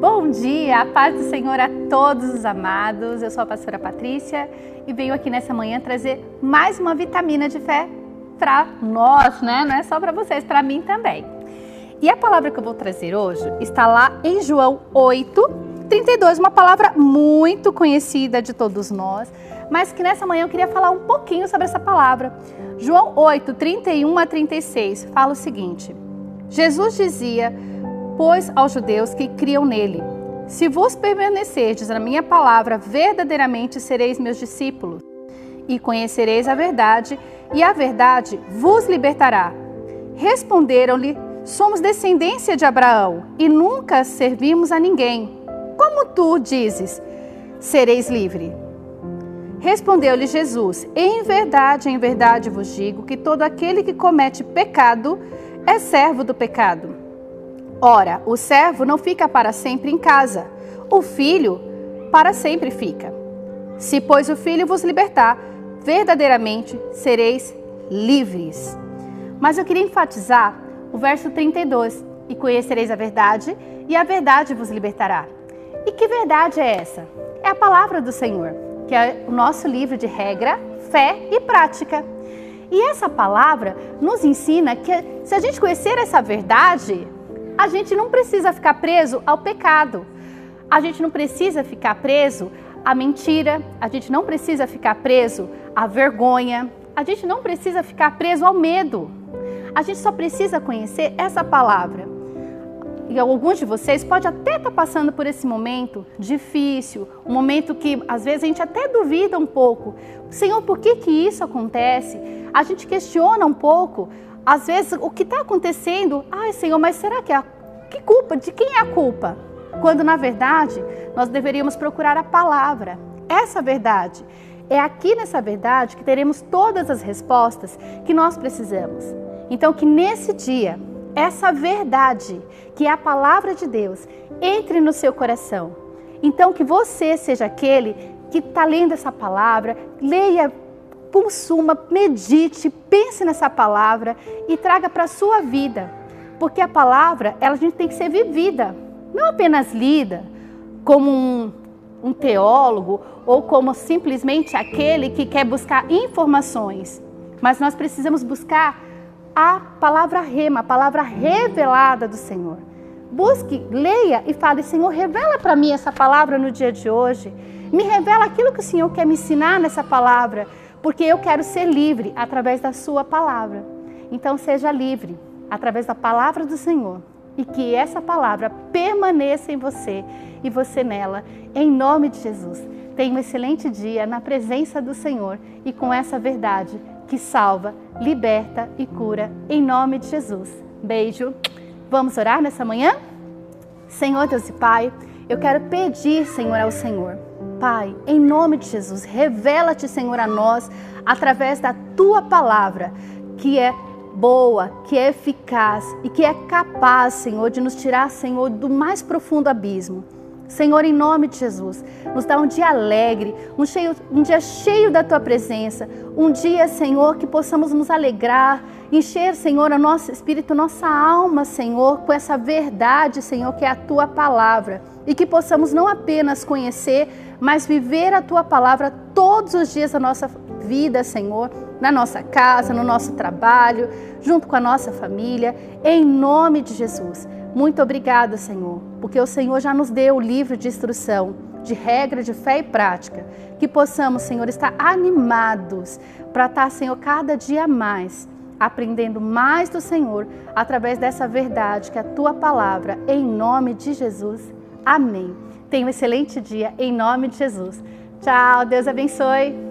Bom dia, a paz do Senhor a todos os amados. Eu sou a pastora Patrícia e venho aqui nessa manhã trazer mais uma vitamina de fé para nós, né? Não é só para vocês, para mim também. E a palavra que eu vou trazer hoje está lá em João 8, 32, uma palavra muito conhecida de todos nós, mas que nessa manhã eu queria falar um pouquinho sobre essa palavra. João 8, 31 a 36 fala o seguinte: Jesus dizia pois aos judeus que criam nele: Se vos permanecerdes na minha palavra, verdadeiramente sereis meus discípulos, e conhecereis a verdade, e a verdade vos libertará. Responderam-lhe: Somos descendência de Abraão e nunca servimos a ninguém. Como tu dizes, sereis livre? Respondeu-lhe Jesus: Em verdade, em verdade vos digo que todo aquele que comete pecado é servo do pecado. Ora, o servo não fica para sempre em casa, o filho para sempre fica. Se, pois, o filho vos libertar, verdadeiramente sereis livres. Mas eu queria enfatizar o verso 32: E conhecereis a verdade, e a verdade vos libertará. E que verdade é essa? É a palavra do Senhor, que é o nosso livro de regra, fé e prática. E essa palavra nos ensina que se a gente conhecer essa verdade, a gente não precisa ficar preso ao pecado. A gente não precisa ficar preso à mentira, a gente não precisa ficar preso à vergonha, a gente não precisa ficar preso ao medo. A gente só precisa conhecer essa palavra. E alguns de vocês pode até estar tá passando por esse momento difícil, um momento que às vezes a gente até duvida um pouco. Senhor, por que que isso acontece? A gente questiona um pouco às vezes, o que está acontecendo, ai Senhor, mas será que é a que culpa? De quem é a culpa? Quando na verdade nós deveríamos procurar a palavra. Essa verdade. É aqui nessa verdade que teremos todas as respostas que nós precisamos. Então, que nesse dia, essa verdade, que é a palavra de Deus, entre no seu coração. Então, que você seja aquele que está lendo essa palavra, leia consuma, medite, pense nessa palavra e traga para a sua vida. Porque a palavra, ela, a gente tem que ser vivida, não apenas lida como um, um teólogo ou como simplesmente aquele que quer buscar informações. Mas nós precisamos buscar a palavra rema, a palavra revelada do Senhor. Busque, leia e fale: Senhor, revela para mim essa palavra no dia de hoje. Me revela aquilo que o Senhor quer me ensinar nessa palavra porque eu quero ser livre através da Sua palavra. Então, seja livre através da palavra do Senhor e que essa palavra permaneça em você e você nela, em nome de Jesus. Tenha um excelente dia na presença do Senhor e com essa verdade que salva, liberta e cura, em nome de Jesus. Beijo. Vamos orar nessa manhã? Senhor Deus e Pai, eu quero pedir, Senhor, ao Senhor Pai, em nome de Jesus, revela-te, Senhor, a nós através da tua palavra, que é boa, que é eficaz e que é capaz, Senhor, de nos tirar, Senhor, do mais profundo abismo. Senhor, em nome de Jesus, nos dá um dia alegre, um, cheio, um dia cheio da tua presença, um dia, Senhor, que possamos nos alegrar, encher, Senhor, o nosso espírito, nossa alma, Senhor, com essa verdade, Senhor, que é a tua palavra, e que possamos não apenas conhecer, mas viver a tua palavra todos os dias da nossa vida, Senhor, na nossa casa, no nosso trabalho, junto com a nossa família, em nome de Jesus. Muito obrigada, Senhor, porque o Senhor já nos deu o livro de instrução, de regra de fé e prática, que possamos, Senhor, estar animados para estar, Senhor, cada dia mais aprendendo mais do Senhor através dessa verdade que é a tua palavra, em nome de Jesus. Amém. Tenha um excelente dia em nome de Jesus. Tchau, Deus abençoe.